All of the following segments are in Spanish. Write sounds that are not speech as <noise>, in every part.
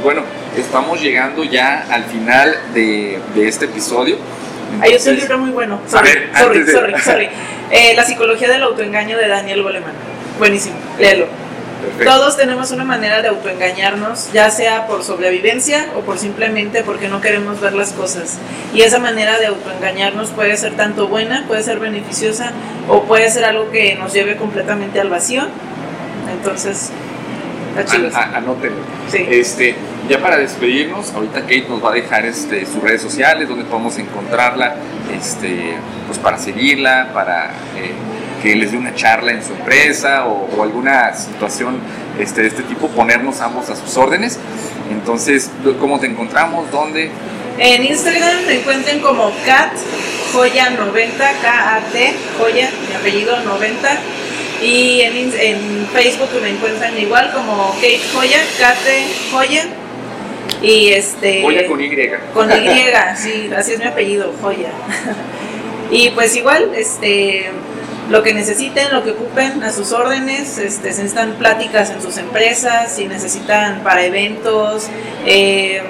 pues bueno, estamos llegando ya al final de, de este episodio. Hay otro libro muy bueno. Sorry, sorry, sorry, <laughs> sorry. Eh, la psicología del autoengaño de Daniel Goleman. Buenísimo, léelo. Todos tenemos una manera de autoengañarnos, ya sea por sobrevivencia o por simplemente porque no queremos ver las cosas. Y esa manera de autoengañarnos puede ser tanto buena, puede ser beneficiosa o puede ser algo que nos lleve completamente al vacío. Entonces, anótenlo. Este, ya para despedirnos, ahorita Kate nos va a dejar este, sus redes sociales, donde podemos encontrarla, este, pues para seguirla, para eh, que les dé una charla en su empresa o, alguna situación este, de este tipo, ponernos ambos a sus órdenes. Entonces, ¿cómo te encontramos? ¿Dónde? En Instagram te encuentren como Cat Joya 90, K-A-T, Joya, mi apellido 90. Y en, en, Facebook me encuentran igual como Kate Joya, Kate Joya. Y este. Joya con Y. Con Y, sí, así es mi apellido, Joya. <laughs> y pues igual, este lo que necesiten, lo que ocupen a sus órdenes, este, si necesitan pláticas en sus empresas, si necesitan para eventos, eh,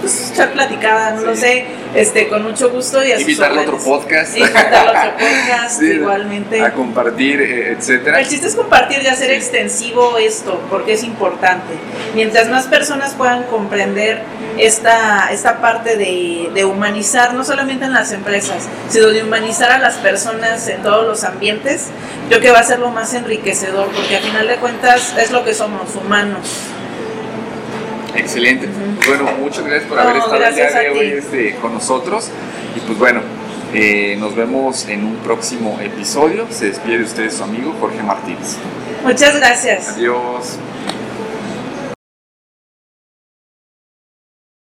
pues echar platicada, no lo sé, este, con mucho gusto y a Invitarlo a otro podcast. Invitarlo a otro <laughs> podcast, igualmente. A compartir, eh, etcétera. El chiste es compartir y hacer extensivo esto, porque es importante. Mientras más personas puedan comprender esta, esta parte de, de humanizar, no solamente en las empresas, sino de humanizar a las personas en todos los ambientes, creo que va a ser lo más enriquecedor, porque al final de cuentas es lo que somos, humanos. Excelente. Bueno, muchas gracias por haber estado el día de hoy este, con nosotros. Y pues bueno, eh, nos vemos en un próximo episodio. Se despide de ustedes su amigo Jorge Martínez. Muchas gracias. Adiós.